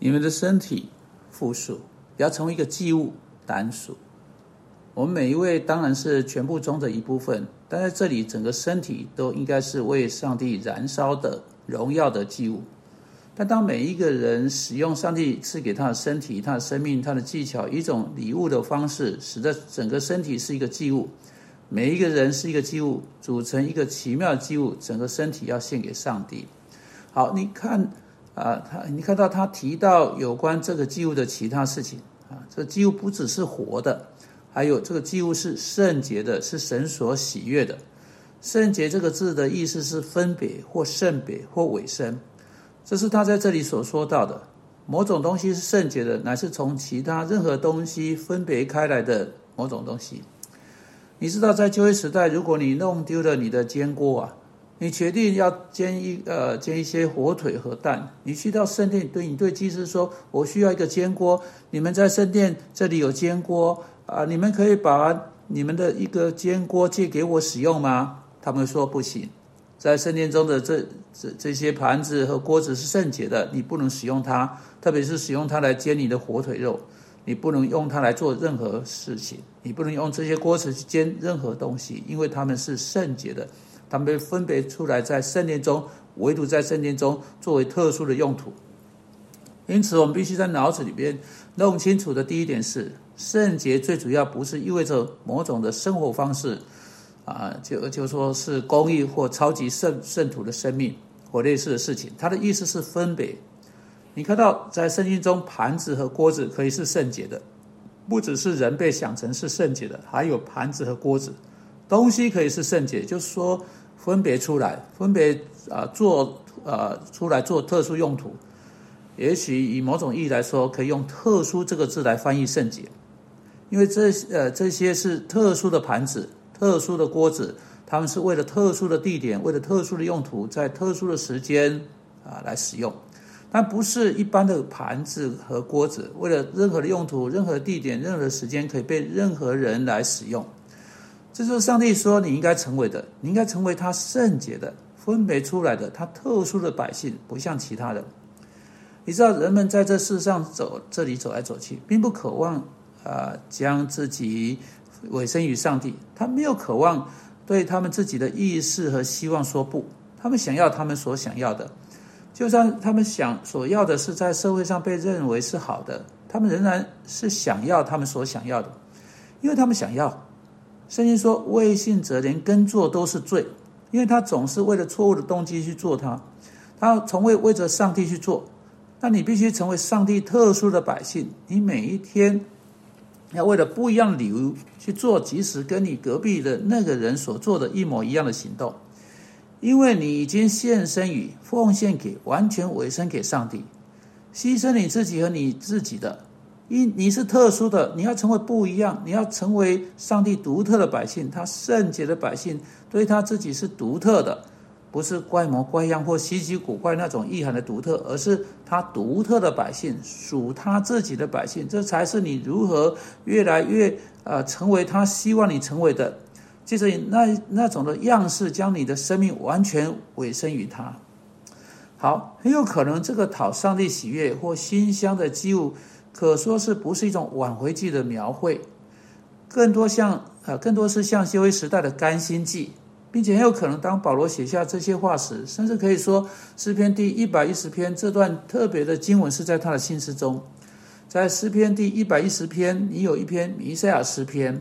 你们的身体复数，要成为一个祭物单数。我们每一位当然是全部中的一部分，但在这里整个身体都应该是为上帝燃烧的荣耀的祭物。但当每一个人使用上帝赐给他的身体、他的生命、他的技巧一种礼物的方式，使得整个身体是一个祭物，每一个人是一个祭物，组成一个奇妙的祭物，整个身体要献给上帝。好，你看。啊，他你看到他提到有关这个祭物的其他事情啊，这个祭物不只是活的，还有这个祭物是圣洁的，是神所喜悦的。圣洁这个字的意思是分别或圣别或尾声，这是他在这里所说到的。某种东西是圣洁的，乃是从其他任何东西分别开来的某种东西。你知道，在旧约时代，如果你弄丢了你的煎锅啊。你决定要煎一呃煎一些火腿和蛋，你去到圣殿对你对祭司说：“我需要一个煎锅，你们在圣殿这里有煎锅啊？你们可以把你们的一个煎锅借给我使用吗？”他们说不行，在圣殿中的这这这些盘子和锅子是圣洁的，你不能使用它，特别是使用它来煎你的火腿肉，你不能用它来做任何事情，你不能用这些锅子去煎任何东西，因为它们是圣洁的。他们分别出来在圣殿中，唯独在圣殿中作为特殊的用途。因此，我们必须在脑子里边弄清楚的第一点是：圣洁最主要不是意味着某种的生活方式，啊，就就说是公益或超级圣圣徒的生命或类似的事情。它的意思是分别。你看到在圣经中，盘子和锅子可以是圣洁的，不只是人被想成是圣洁的，还有盘子和锅子，东西可以是圣洁，就是说。分别出来，分别啊做啊出来做特殊用途，也许以某种意义来说，可以用“特殊”这个字来翻译圣洁，因为这呃这些是特殊的盘子、特殊的锅子，他们是为了特殊的地点、为了特殊的用途，在特殊的时间啊来使用，但不是一般的盘子和锅子，为了任何的用途、任何地点、任何时间可以被任何人来使用。这就是上帝说你应该成为的，你应该成为他圣洁的、分别出来的、他特殊的百姓，不像其他人。你知道，人们在这世上走这里走来走去，并不渴望啊将自己委身于上帝，他没有渴望对他们自己的意识和希望说不，他们想要他们所想要的，就算他们想所要的是在社会上被认为是好的，他们仍然是想要他们所想要的，因为他们想要。圣经说：“未信者连耕作都是罪，因为他总是为了错误的动机去做它，他从未为着上帝去做。那你必须成为上帝特殊的百姓，你每一天要为了不一样的理由去做，即使跟你隔壁的那个人所做的一模一样的行动，因为你已经献身于奉献给完全委身给上帝，牺牲你自己和你自己的。”因你是特殊的，你要成为不一样，你要成为上帝独特的百姓，他圣洁的百姓，对他自己是独特的，不是怪模怪样或稀奇古怪那种意涵的独特，而是他独特的百姓，属他自己的百姓，这才是你如何越来越呃成为他希望你成为的，就是那那种的样式，将你的生命完全委身于他。好，很有可能这个讨上帝喜悦或馨香的祭物。可说是不是一种挽回记的描绘，更多像呃，更多是像修为时代的甘心记，并且很有可能当保罗写下这些话时，甚至可以说诗篇第一百一十篇这段特别的经文是在他的心思中。在诗篇第一百一十篇，你有一篇弥赛亚诗篇，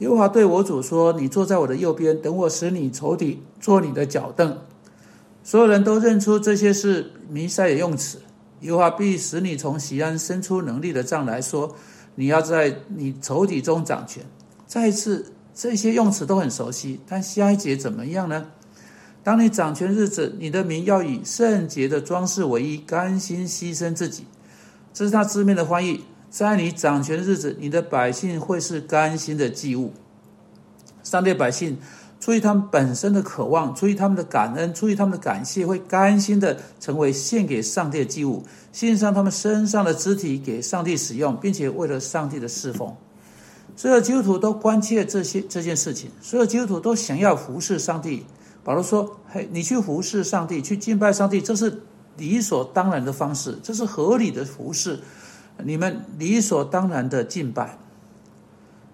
耶和华对我主说：“你坐在我的右边，等我使你仇敌坐你的脚凳。”所有人都认出这些是弥赛亚用词。耶和华必使你从西安生出能力的杖来说，你要在你仇敌中掌权。再一次，这些用词都很熟悉，但下一节怎么样呢？当你掌权日子，你的名要以圣洁的装饰为衣，甘心牺牲自己。这是他字面的翻译。在你掌权日子，你的百姓会是甘心的祭物。上帝百姓。出于他们本身的渴望，出于他们的感恩，出于他们的感谢，会甘心的成为献给上帝的祭物，献上他们身上的肢体给上帝使用，并且为了上帝的侍奉。所有基督徒都关切这些这件事情，所有基督徒都想要服侍上帝。保罗说：“嘿，你去服侍上帝，去敬拜上帝，这是理所当然的方式，这是合理的服侍，你们理所当然的敬拜。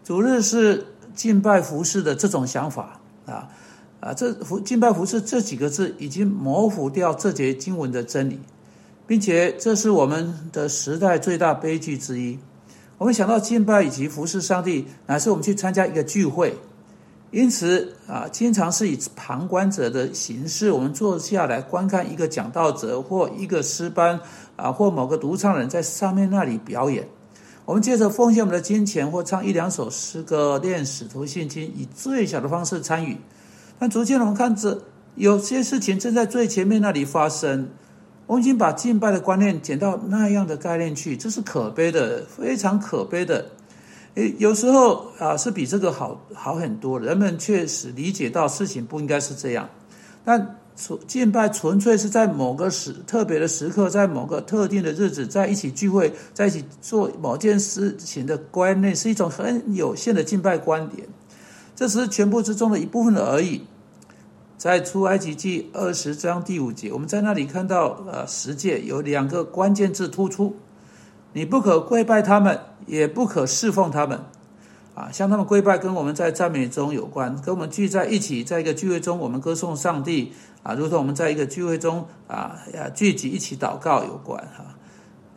主日是敬拜服饰的这种想法啊啊，这服敬拜服饰这几个字已经模糊掉这节经文的真理，并且这是我们的时代最大悲剧之一。我们想到敬拜以及服侍上帝，乃是我们去参加一个聚会。因此啊，经常是以旁观者的形式，我们坐下来观看一个讲道者或一个诗班啊，或某个独唱人在上面那里表演。我们接着奉献我们的金钱，或唱一两首诗歌，练使徒信经，以最小的方式参与。但逐渐我们看着有些事情正在最前面那里发生。我们已经把敬拜的观念减到那样的概念去，这是可悲的，非常可悲的。诶，有时候啊，是比这个好好很多。人们确实理解到事情不应该是这样，但敬拜纯粹是在某个时特别的时刻，在某个特定的日子，在一起聚会，在一起做某件事情的观念，是一种很有限的敬拜观点。这只是全部之中的一部分而已。在出埃及记二十章第五节，我们在那里看到，呃，十诫有两个关键字突出。你不可跪拜他们，也不可侍奉他们，啊，向他们跪拜跟我们在赞美中有关，跟我们聚在一起，在一个聚会中，我们歌颂上帝，啊，如同我们在一个聚会中啊呀聚集一起祷告有关哈，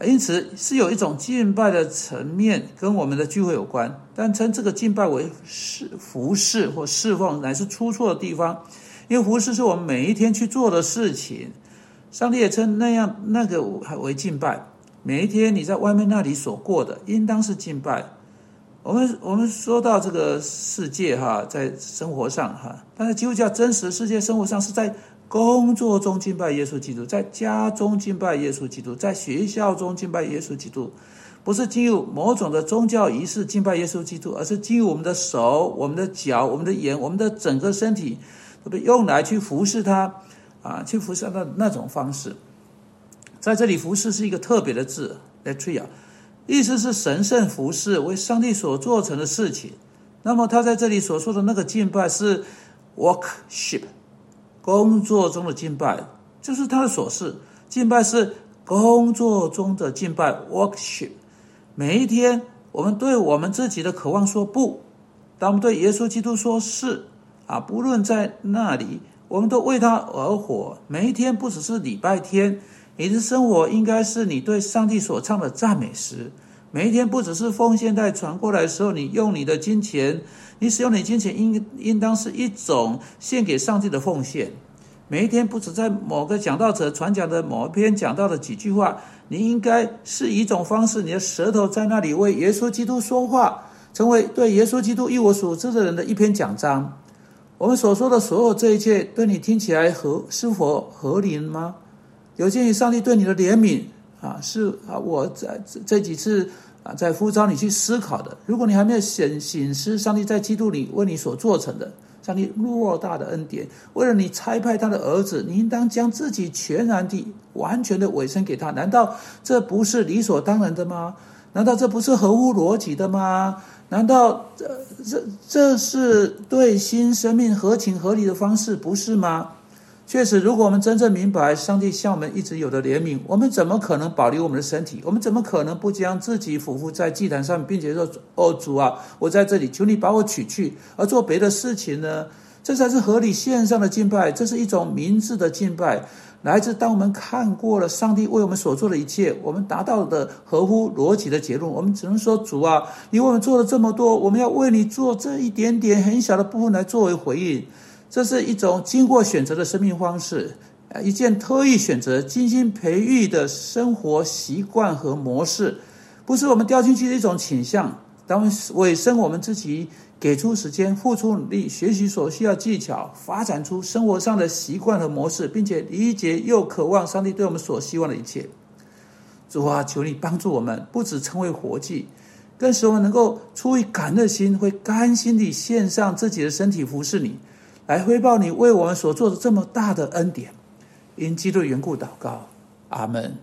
因此是有一种敬拜的层面跟我们的聚会有关，但称这个敬拜为侍服侍或侍奉乃是出错的地方，因为服侍是我们每一天去做的事情，上帝也称那样那个为敬拜。每一天你在外面那里所过的，应当是敬拜。我们我们说到这个世界哈，在生活上哈，但是基督教真实世界生活上是在工作中敬拜耶稣基督，在家中敬拜耶稣基督，在学校中敬拜耶稣基督，不是进入某种的宗教仪式敬拜耶稣基督，而是进入我们的手、我们的脚、我们的眼、我们的整个身体，都被用来去服侍他啊，去服侍他的那种方式。在这里，服侍是一个特别的字 l e t r i a 意思是神圣服饰，为上帝所做成的事情。那么他在这里所说的那个敬拜是 workship，工作中的敬拜，就是他的所事。敬拜是工作中的敬拜 workship。每一天，我们对我们自己的渴望说不，当我们对耶稣基督说是啊，不论在那里，我们都为他而活。每一天，不只是礼拜天。你的生活应该是你对上帝所唱的赞美诗。每一天不只是奉献带传过来的时候，你用你的金钱，你使用你金钱应应当是一种献给上帝的奉献。每一天不止在某个讲道者传讲的某一篇讲到的几句话，你应该是一种方式，你的舌头在那里为耶稣基督说话，成为对耶稣基督一我所知的人的一篇讲章。我们所说的所有这一切，对你听起来合是否合理吗？有鉴于上帝对你的怜悯啊，是啊，我在这这几次啊，在呼召你去思考的。如果你还没有显醒思上帝在基督里为你所做成的，上帝偌大的恩典，为了你差派他的儿子，你应当将自己全然地、完全的委身给他。难道这不是理所当然的吗？难道这不是合乎逻辑的吗？难道这这这是对新生命合情合理的方式，不是吗？确实，如果我们真正明白上帝向我们一直有的怜悯，我们怎么可能保留我们的身体？我们怎么可能不将自己俯伏在祭坛上，并且说：“哦，主啊，我在这里，求你把我取去，而做别的事情呢？”这才是合理线上的敬拜，这是一种明智的敬拜，来自当我们看过了上帝为我们所做的一切，我们达到的合乎逻辑的结论。我们只能说：“主啊，你为我们做了这么多，我们要为你做这一点点很小的部分来作为回应。”这是一种经过选择的生命方式，一件特意选择、精心培育的生活习惯和模式，不是我们掉进去的一种倾向。当委身，我们自己给出时间、付出努力、学习所需要技巧，发展出生活上的习惯和模式，并且理解又渴望上帝对我们所希望的一切。主啊，求你帮助我们，不只成为活祭，更使我们能够出于感恩的心，会甘心地献上自己的身体服侍你。来回报你为我们所做的这么大的恩典，因基督的缘故祷告，阿门。